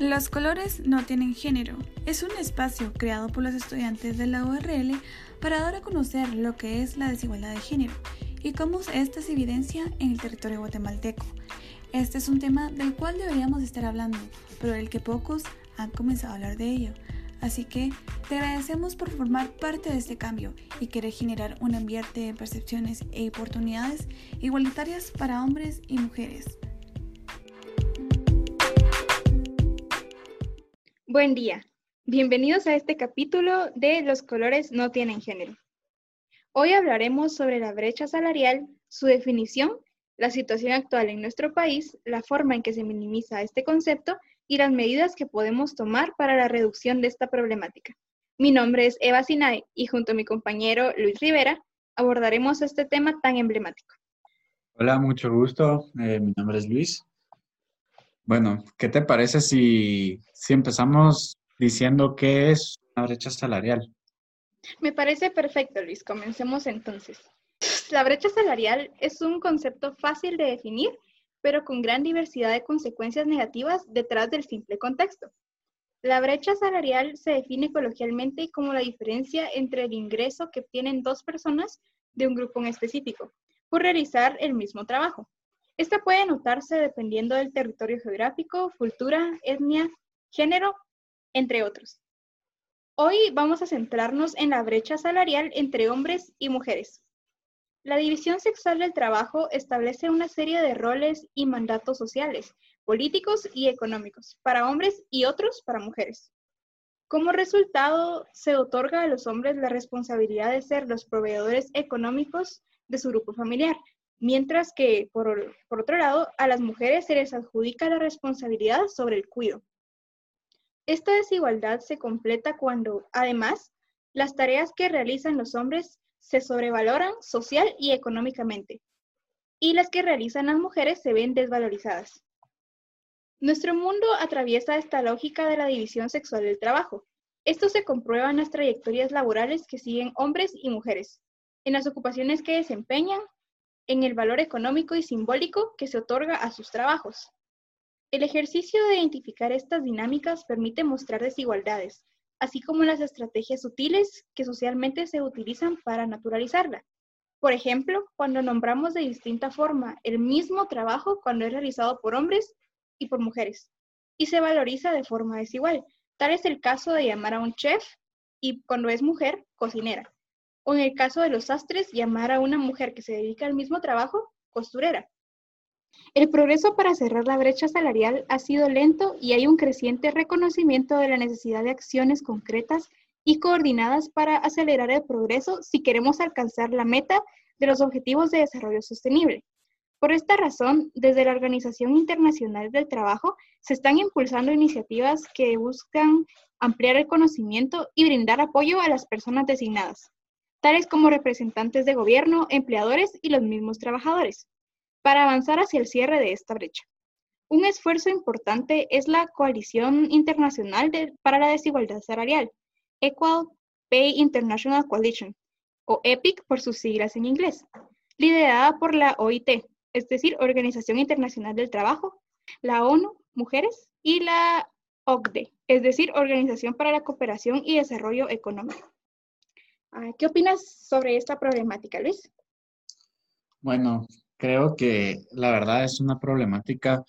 Los colores no tienen género. Es un espacio creado por los estudiantes de la URL para dar a conocer lo que es la desigualdad de género y cómo esta se evidencia en el territorio guatemalteco. Este es un tema del cual deberíamos estar hablando, pero del que pocos han comenzado a hablar de ello. Así que te agradecemos por formar parte de este cambio y querer generar un ambiente de percepciones e oportunidades igualitarias para hombres y mujeres. Buen día. Bienvenidos a este capítulo de Los colores no tienen género. Hoy hablaremos sobre la brecha salarial, su definición, la situación actual en nuestro país, la forma en que se minimiza este concepto y las medidas que podemos tomar para la reducción de esta problemática. Mi nombre es Eva Sinay y junto a mi compañero Luis Rivera abordaremos este tema tan emblemático. Hola, mucho gusto. Eh, mi nombre es Luis. Bueno, ¿qué te parece si, si empezamos diciendo qué es una brecha salarial? Me parece perfecto, Luis. Comencemos entonces. La brecha salarial es un concepto fácil de definir, pero con gran diversidad de consecuencias negativas detrás del simple contexto. La brecha salarial se define coloquialmente como la diferencia entre el ingreso que obtienen dos personas de un grupo en específico por realizar el mismo trabajo. Esta puede notarse dependiendo del territorio geográfico, cultura, etnia, género, entre otros. Hoy vamos a centrarnos en la brecha salarial entre hombres y mujeres. La división sexual del trabajo establece una serie de roles y mandatos sociales, políticos y económicos para hombres y otros para mujeres. Como resultado, se otorga a los hombres la responsabilidad de ser los proveedores económicos de su grupo familiar, mientras que, por, otro lado, a las mujeres se les adjudica la responsabilidad sobre el cuidado. Esta desigualdad se completa cuando, además, las tareas que realizan los hombres se sobrevaloran social y económicamente, y las que realizan las mujeres se ven desvalorizadas. Nuestro mundo atraviesa esta lógica de la división sexual del trabajo. Esto se comprueba en las trayectorias laborales que siguen hombres y mujeres, en las ocupaciones que desempeñan en el valor económico y simbólico que se otorga a sus trabajos. El ejercicio de identificar estas dinámicas permite mostrar desigualdades, así como las estrategias sutiles que socialmente se utilizan para naturalizarla. Por ejemplo, cuando nombramos de distinta forma el mismo trabajo cuando es realizado por hombres y por mujeres, y se valoriza de forma desigual. Tal es el caso de llamar a un chef y cuando es mujer, cocinera o en el caso de los sastres, llamar a una mujer que se dedica al mismo trabajo costurera. El progreso para cerrar la brecha salarial ha sido lento y hay un creciente reconocimiento de la necesidad de acciones concretas y coordinadas para acelerar el progreso si queremos alcanzar la meta de los Objetivos de Desarrollo Sostenible. Por esta razón, desde la Organización Internacional del Trabajo se están impulsando iniciativas que buscan ampliar el conocimiento y brindar apoyo a las personas designadas tales como representantes de gobierno, empleadores y los mismos trabajadores, para avanzar hacia el cierre de esta brecha. Un esfuerzo importante es la Coalición Internacional para la Desigualdad Salarial, Equal Pay International Coalition, o EPIC por sus siglas en inglés, liderada por la OIT, es decir, Organización Internacional del Trabajo, la ONU, Mujeres, y la OCDE, es decir, Organización para la Cooperación y Desarrollo Económico. Ah, ¿Qué opinas sobre esta problemática, Luis? Bueno, creo que la verdad es una problemática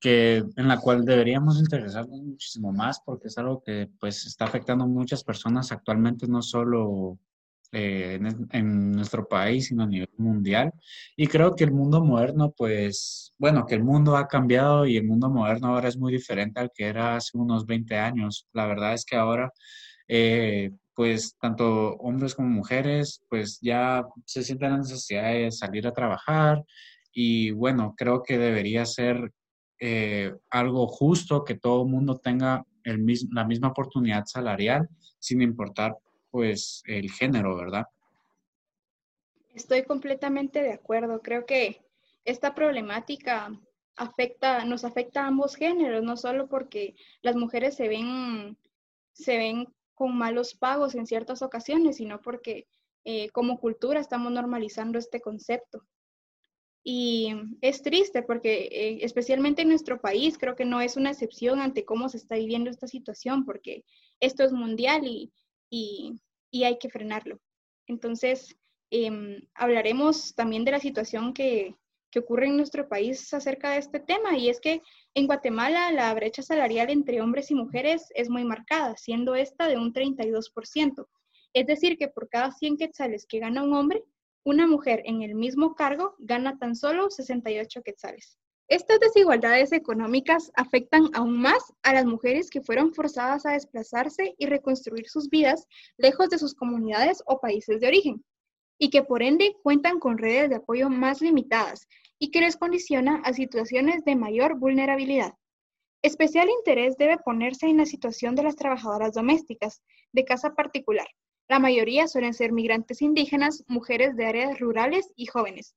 que, en la cual deberíamos interesarnos muchísimo más porque es algo que pues está afectando a muchas personas actualmente, no solo eh, en, nuestro país, sino a nivel mundial. Y creo que el mundo moderno, pues, bueno, que el mundo ha cambiado y el mundo moderno ahora es muy diferente al que era hace unos 20 años. La verdad es que ahora eh, pues tanto hombres como mujeres, pues ya se sienten la necesidad de salir a trabajar y bueno, creo que debería ser eh, algo justo que todo el mundo tenga el la misma oportunidad salarial sin importar pues el género, ¿verdad? Estoy completamente de acuerdo. Creo que esta problemática afecta, nos afecta a ambos géneros, no solo porque las mujeres se ven, se ven malos pagos en ciertas ocasiones, sino porque eh, como cultura estamos normalizando este concepto. Y es triste porque eh, especialmente en nuestro país creo que no es una excepción ante cómo se está viviendo esta situación porque esto es mundial y, y, y hay que frenarlo. Entonces, em, hablaremos también de la situación que, que ocurre en nuestro país acerca de este tema y es que en Guatemala la brecha salarial entre hombres y mujeres es muy marcada, siendo esta de un 32%. Es decir, que por cada 100 quetzales que gana un hombre, una mujer en el mismo cargo gana tan solo 68 quetzales. Estas desigualdades económicas afectan aún más a las mujeres que fueron forzadas a desplazarse y reconstruir sus vidas lejos de sus comunidades o países de origen, y que por ende cuentan con redes de apoyo más limitadas y que les condiciona a situaciones de mayor vulnerabilidad. Especial interés debe ponerse en la situación de las trabajadoras domésticas de casa particular, la mayoría suelen ser migrantes indígenas, mujeres de áreas rurales y jóvenes,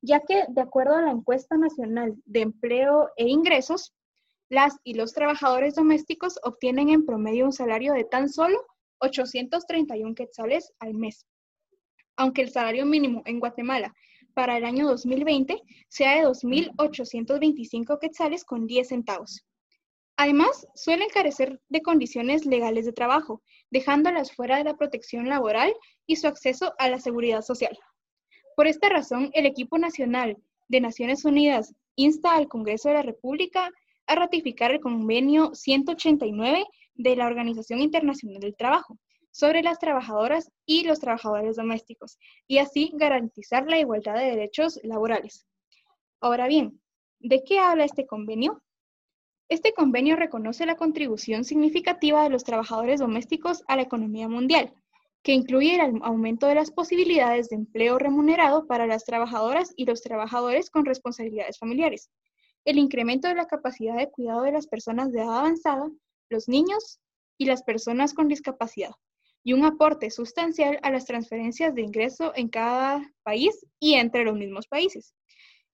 ya que, de acuerdo a la encuesta nacional de empleo e ingresos, las y los trabajadores domésticos obtienen en promedio un salario de tan solo 831 quetzales al mes. Aunque el salario mínimo en Guatemala para el año 2020 sea de 2.825 quetzales con 10 centavos. Además, suelen carecer de condiciones legales de trabajo, dejándolas fuera de la protección laboral y su acceso a la seguridad social. Por esta razón, el equipo nacional de Naciones Unidas insta al Congreso de la República a ratificar el convenio 189 de la Organización Internacional del Trabajo sobre las trabajadoras y los trabajadores domésticos y así garantizar la igualdad de derechos laborales. Ahora bien, ¿de qué habla este convenio? Este convenio reconoce la contribución significativa de los trabajadores domésticos a la economía mundial, que incluye el aumento de las posibilidades de empleo remunerado para las trabajadoras y los trabajadores con responsabilidades familiares, el incremento de la capacidad de cuidado de las personas de edad avanzada, los niños y las personas con discapacidad, y un aporte sustancial a las transferencias de ingreso en cada país y entre los mismos países.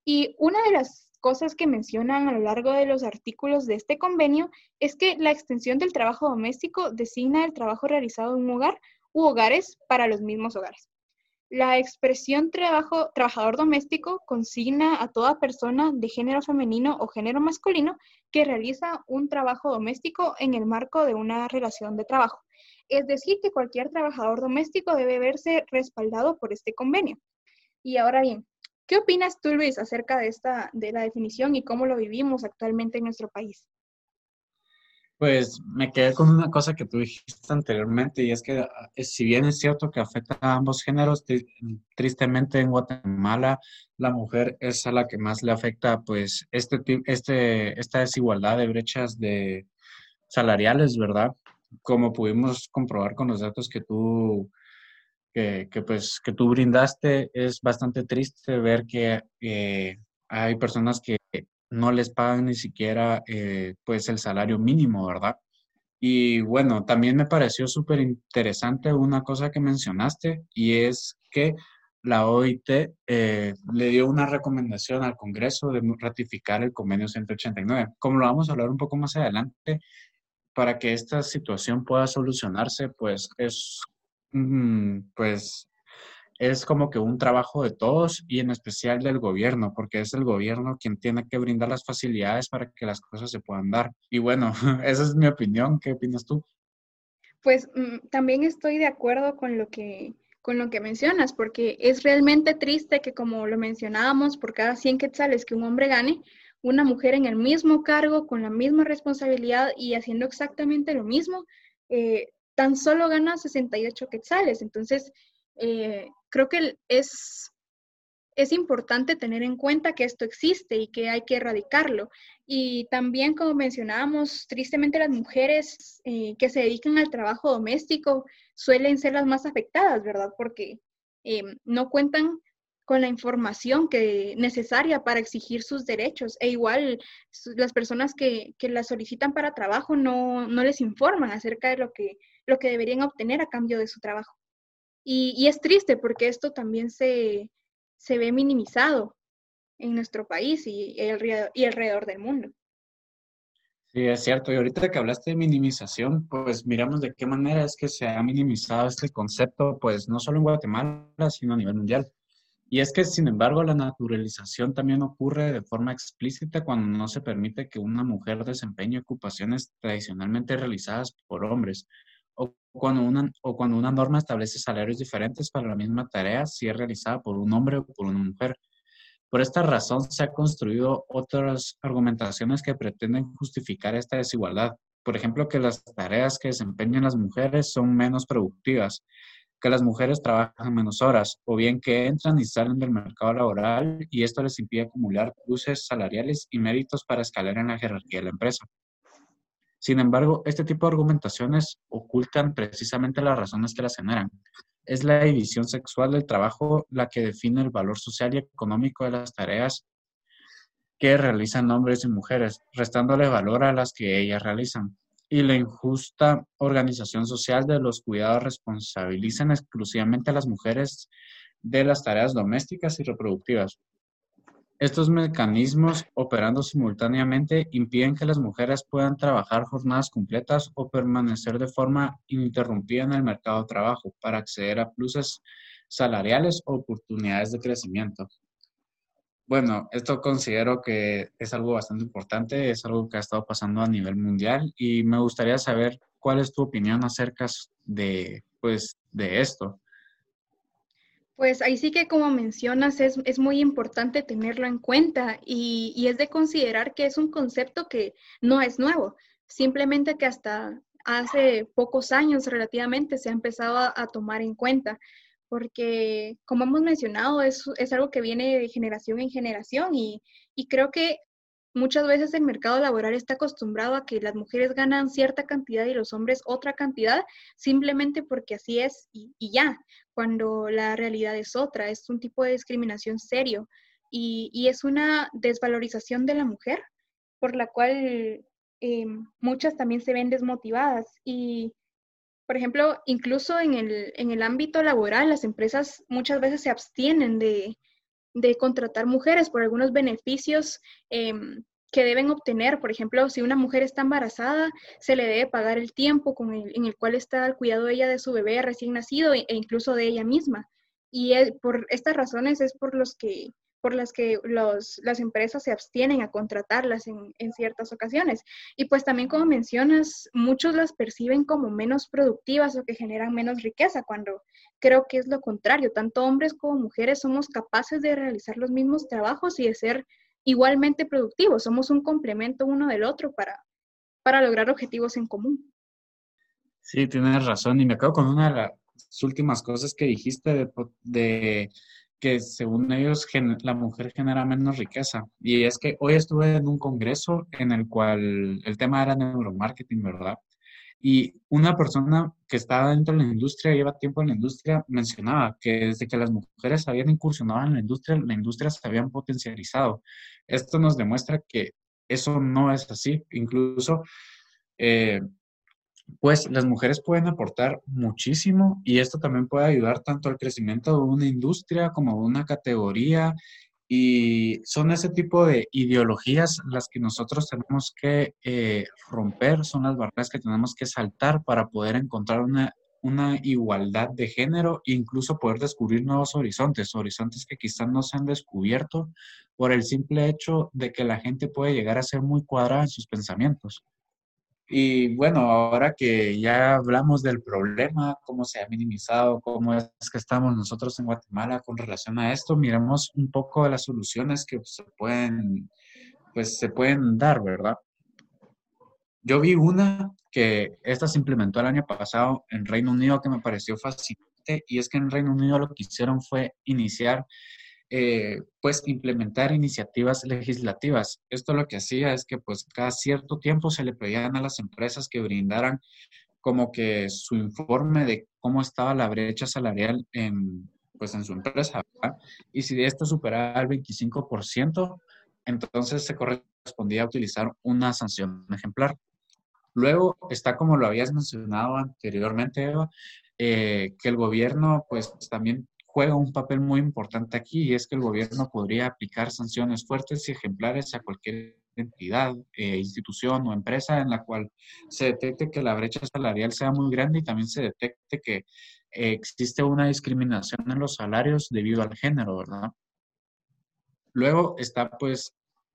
Y una de las cosas que mencionan a lo largo de los artículos de este convenio es que la extensión del trabajo doméstico designa el trabajo realizado en un hogar u hogares para los mismos hogares. La expresión trabajo, trabajador doméstico consigna a toda persona de género femenino o género masculino que realiza un trabajo doméstico en el marco de una relación de trabajo. Es decir, que cualquier trabajador doméstico debe verse respaldado por este convenio. Y ahora bien, ¿Qué opinas tú, Luis, acerca de esta, de la definición y cómo lo vivimos actualmente en nuestro país? Pues me quedé con una cosa que tú dijiste anteriormente y es que ah, si bien es cierto que afecta a ambos géneros, tristemente en Guatemala la mujer es a la que más le afecta pues este, este, esta desigualdad de brechas de salariales, ¿verdad? Como pudimos comprobar con los datos que tú que, pues, que tú brindaste, es bastante triste ver que eh, hay personas que no les pagan ni siquiera eh, pues el salario mínimo, ¿verdad? Y bueno, también me pareció súper interesante una cosa que mencionaste y es que la OIT eh, le dio una recomendación al Congreso de ratificar el convenio 189. Como lo vamos a hablar un poco más adelante, para que esta situación pueda solucionarse, pues es pues es como que un trabajo de todos y en especial del gobierno, porque es el gobierno quien tiene que brindar las facilidades para que las cosas se puedan dar. Y bueno, esa es mi opinión. ¿Qué opinas tú? Pues mm, también estoy de acuerdo con lo que con lo que mencionas, porque es realmente triste que como lo mencionábamos, por cada 100 quetzales que un hombre gane, una mujer en el mismo cargo, con la misma responsabilidad y haciendo exactamente lo mismo, eh, tan solo gana 68 quetzales. Entonces, eh, creo que es, es importante tener en cuenta que esto existe y que hay que erradicarlo. Y también, como mencionábamos, tristemente las mujeres eh, que se dedican al trabajo doméstico suelen ser las más afectadas, ¿verdad? Porque eh, no cuentan con la información que, necesaria para exigir sus derechos. E igual las personas que, que la solicitan para trabajo no, no, les informan acerca de lo que, lo que deberían obtener a cambio de su trabajo. Y, es triste porque esto también se, se, ve minimizado en nuestro país y, el, y alrededor del mundo. Sí, es cierto. Y ahorita que hablaste de minimización, pues miramos de qué manera es que se ha minimizado este concepto, pues no solo en Guatemala, sino a nivel mundial. Y es que, sin embargo, la naturalización también ocurre de forma explícita cuando no se permite que una mujer desempeñe ocupaciones tradicionalmente realizadas por hombres, o cuando una, o cuando una norma establece salarios diferentes para la misma tarea si es realizada por un hombre o por una mujer. Por esta razón se han construido otras argumentaciones que pretenden justificar esta desigualdad. Por ejemplo, que las tareas que desempeñan las mujeres son menos productivas, que las mujeres trabajan menos horas o bien que entran y salen del mercado laboral y esto les impide acumular cruces salariales y méritos para escalar en la jerarquía de la empresa. Sin embargo, este tipo de argumentaciones ocultan precisamente las razones que las generan. Es la división sexual del trabajo la que define el valor social y económico de las tareas que realizan hombres y mujeres, restándole valor a las que ellas realizan y la injusta organización social de los cuidados responsabilizan exclusivamente a las mujeres de las tareas domésticas y reproductivas. Estos mecanismos, operando simultáneamente, impiden que las mujeres puedan trabajar jornadas completas o permanecer de forma ininterrumpida en el mercado de trabajo para acceder a pluses salariales o oportunidades de crecimiento. Bueno, esto considero que es algo bastante importante, es algo que ha estado pasando a nivel mundial y me gustaría saber cuál es tu opinión acerca de, pues, de esto. Pues ahí sí que como mencionas es, es muy importante tenerlo en cuenta y, y, es de considerar que es un concepto que no es nuevo, simplemente que hasta hace pocos años relativamente se ha empezado a, tomar en cuenta porque como hemos mencionado, es, es algo que viene de generación en generación y, y, creo que muchas veces el mercado laboral está acostumbrado a que las mujeres ganan cierta cantidad y los hombres otra cantidad, simplemente porque así es y, y ya, cuando la realidad es otra, es un tipo de discriminación serio. Y, y es una desvalorización de la mujer por la cual eh, muchas también se ven desmotivadas. Y por ejemplo, incluso en el, en el ámbito laboral, las empresas muchas veces se abstienen de, de contratar mujeres por algunos beneficios em, que deben obtener. Por ejemplo, si una mujer está embarazada, se le debe pagar el tiempo con el, en el cual está el cuidado ella de su bebé recién nacido e incluso de ella misma. Y por estas razones es por los que por las que los, las empresas se abstienen a contratarlas en, en, ciertas ocasiones. Y pues también como mencionas, muchos las perciben como menos productivas o que generan menos riqueza, cuando creo que es lo contrario. Tanto hombres como mujeres somos capaces de realizar los mismos trabajos y de ser igualmente productivos. Somos un complemento uno del otro para, para lograr objetivos en común. Sí, tienes razón. Y me acabo con una de las últimas cosas que dijiste de, de que según ellos la mujer genera menos riqueza. Y es que hoy estuve en un congreso en el cual el tema era neuromarketing, ¿verdad? Y una persona que estaba dentro de la industria, lleva tiempo en la industria, mencionaba que desde que las mujeres habían incursionado en la industria, la industria se habían potencializado. Esto nos demuestra que eso no es así. Incluso eh, pues las mujeres pueden aportar muchísimo y esto también puede ayudar tanto al crecimiento de una industria como de una categoría y son ese tipo de ideologías las que nosotros tenemos que eh, romper, son las barreras que tenemos que saltar para poder encontrar una, una igualdad de género e incluso poder descubrir nuevos horizontes, horizontes que quizás no se han descubierto por el simple hecho de que la gente puede llegar a ser muy cuadrada en sus pensamientos. Y bueno, ahora que ya hablamos del problema, cómo se ha minimizado, cómo es que estamos nosotros en Guatemala con relación a esto, miremos un poco las soluciones que se pueden, pues se pueden dar, ¿verdad? Yo vi una que esta se implementó el año pasado en Reino Unido que me pareció fascinante y es que en Reino Unido lo que hicieron fue iniciar eh, pues implementar iniciativas legislativas. Esto lo que hacía es que pues cada cierto tiempo se le pedían a las empresas que brindaran como que su informe de cómo estaba la brecha salarial en, pues en su empresa. Y si esto superaba el 25%, entonces se correspondía a utilizar una sanción ejemplar. Luego está, como lo habías mencionado anteriormente, Eva, eh, que el gobierno pues también juega un papel muy importante aquí y es que el gobierno podría aplicar sanciones fuertes y ejemplares a cualquier entidad, eh, institución o empresa en la cual se detecte que la brecha salarial sea muy grande y también se detecte que existe una discriminación en los salarios debido al género, ¿verdad? Luego está pues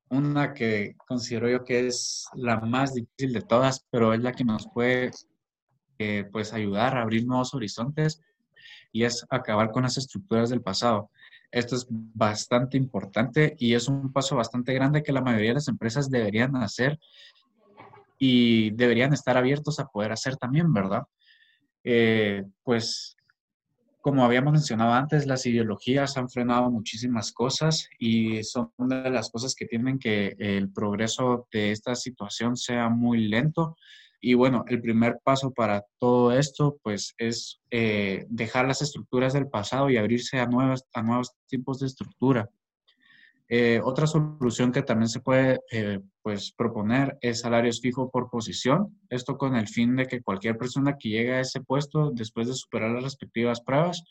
una que considero yo que es la más difícil de todas, pero es la que nos puede eh, pues ayudar a abrir nuevos horizontes y es acabar con las estructuras del pasado. Esto es bastante importante y es un paso bastante grande que la mayoría de las empresas deberían hacer y deberían estar abiertos a poder hacer también, ¿verdad? Eh, pues como habíamos mencionado antes, las ideologías han frenado muchísimas cosas y son una de las cosas que tienen que el progreso de esta situación sea muy lento. Y bueno, el primer paso para todo esto, pues, es eh, dejar las estructuras del pasado y abrirse a, nuevas, a nuevos tipos de estructura. Eh, otra solución que también se puede eh, pues, proponer es salarios fijos por posición. Esto con el fin de que cualquier persona que llegue a ese puesto después de superar las respectivas pruebas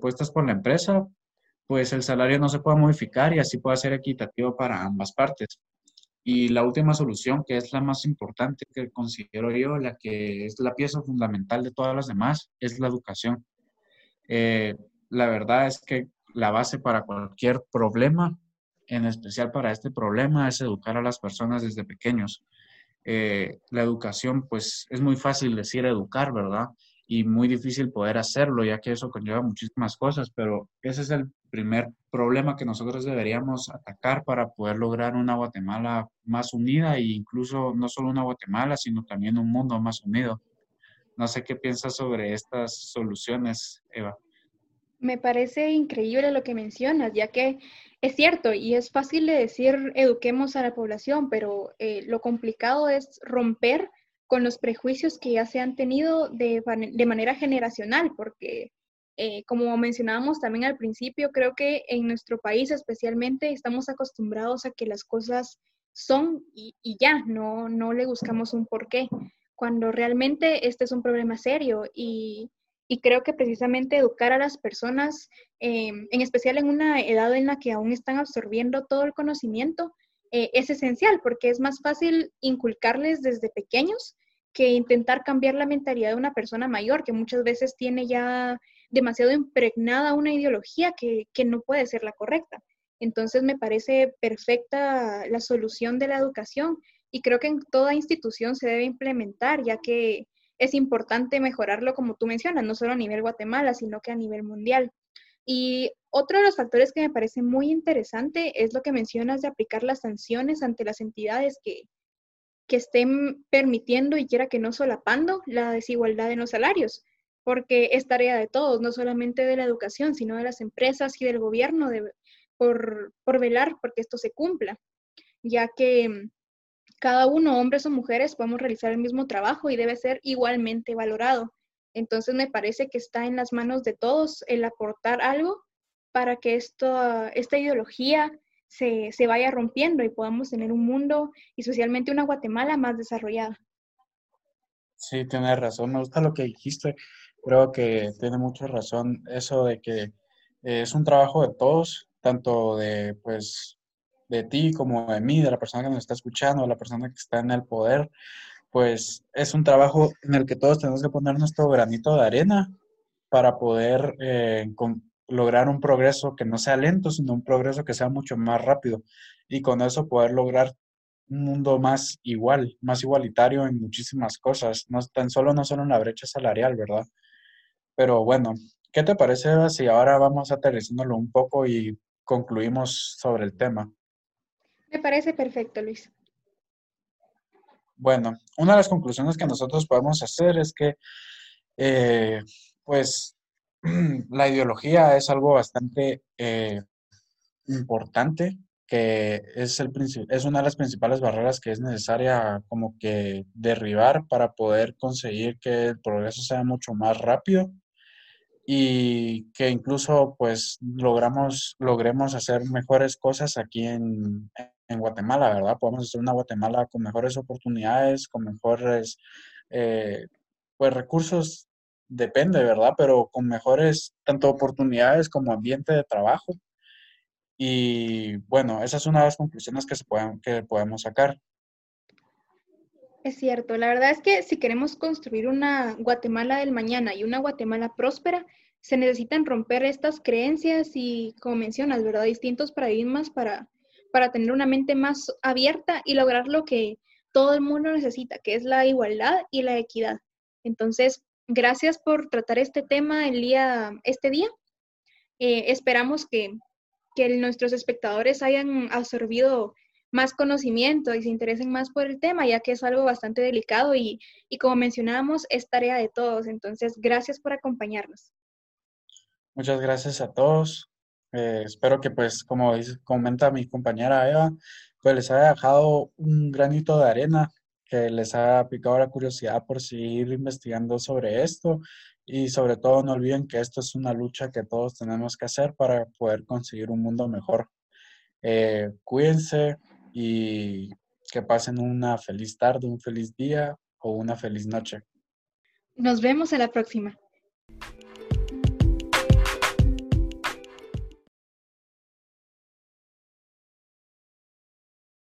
puestas por la empresa, pues el salario no se pueda modificar y así pueda ser equitativo para ambas partes. Y la última solución, que es la más importante que considero yo, la que es la pieza fundamental de todas las demás, es la educación. la verdad es que la base para cualquier problema, en especial para este problema, es educar a las personas desde pequeños. Eh, la educación, pues es muy fácil decir educar, ¿verdad? Y muy difícil poder hacerlo, ya que eso conlleva muchísimas cosas, pero ese es el primer problema que nosotros deberíamos atacar para poder lograr una Guatemala más unida e incluso no solo una Guatemala, sino también un mundo más unido. No sé qué piensas sobre estas soluciones, Eva. Me parece increíble lo que mencionas, ya que es cierto y es fácil de decir eduquemos a la población, pero eh, lo complicado es romper con los prejuicios que ya se han tenido de, manera generacional, porque eh, como mencionábamos también al principio, creo que en nuestro país especialmente estamos acostumbrados a que las cosas son y, y ya, no, no le buscamos un porqué, cuando realmente este es un problema serio y y creo que precisamente educar a las personas, em, en especial en una edad en la que aún están absorbiendo todo el conocimiento, eh, es esencial porque es más fácil inculcarles desde pequeños que intentar cambiar la mentalidad de una persona mayor que muchas veces tiene ya demasiado impregnada una ideología que, que no puede ser la correcta. Entonces me parece perfecta la solución de la educación y creo que en toda institución se debe implementar, ya que es importante mejorarlo, como tú mencionas, no solo a nivel Guatemala, sino que a nivel mundial. Y otro de los factores que me parece muy interesante es lo que mencionas de aplicar las sanciones ante las entidades que, que estén permitiendo y quiera que no solapando la desigualdad en los salarios, porque es tarea de todos, no solamente de la educación, sino de las empresas y del gobierno por, por velar porque esto se cumpla, ya que cada uno, hombres o mujeres, podemos realizar el mismo trabajo y debe ser igualmente valorado. Entonces me parece que está en las manos de todos el aportar algo para que esto, esta ideología se, se vaya rompiendo y podamos tener un mundo y especialmente una Guatemala más desarrollada. Sí, tienes razón. Me gusta lo que dijiste. Creo que tiene mucha razón eso de que es un trabajo de todos, tanto de pues de ti como de mí, de la persona que nos está escuchando, de la persona que está en el poder, pues es un trabajo en el que todos tenemos que poner nuestro granito de arena para poder eh, lograr un progreso que no sea lento, sino un progreso que sea mucho más rápido y con eso poder lograr un mundo más igual, más igualitario en muchísimas cosas, no tan solo no solo en la brecha salarial, ¿verdad? Pero bueno, ¿qué te parece Eva, si ahora vamos aterrizándolo un poco y concluimos sobre el tema? Me parece perfecto, Luis. Bueno, una de las conclusiones que nosotros podemos hacer es que, eh, pues, la ideología es algo bastante eh, importante, que es, el, es una de las principales barreras que es necesaria como que derribar para poder conseguir que el progreso sea mucho más rápido y que incluso pues logramos, logremos hacer mejores cosas aquí en, en Guatemala, ¿verdad? Podemos hacer una Guatemala con mejores oportunidades, con mejores, eh, pues recursos, depende, ¿verdad? Pero con mejores tanto oportunidades como ambiente de trabajo. Y bueno, esa es una de las conclusiones que, se pueden, que podemos sacar. Es cierto, la verdad es que si queremos construir una Guatemala del mañana y una Guatemala próspera, se necesitan romper estas creencias y, como mencionas, ¿verdad? Distintos paradigmas para, para tener una mente más abierta y lograr lo que todo el mundo necesita, que es la igualdad y la equidad. Entonces, gracias por tratar este tema el día, este día. Eh, esperamos que, que nuestros espectadores hayan absorbido más conocimiento y se interesen más por el tema, ya que es algo bastante delicado y, y como mencionábamos, es tarea de todos. Entonces, gracias por acompañarnos. Muchas gracias a todos. Eh, espero que, pues, como comenta mi compañera Eva, pues les haya dejado un granito de arena, que les haya picado la curiosidad por seguir investigando sobre esto y sobre todo no olviden que esto es una lucha que todos tenemos que hacer para poder conseguir un mundo mejor. Eh, cuídense y que pasen una feliz tarde, un feliz día o una feliz noche. Nos vemos a la próxima.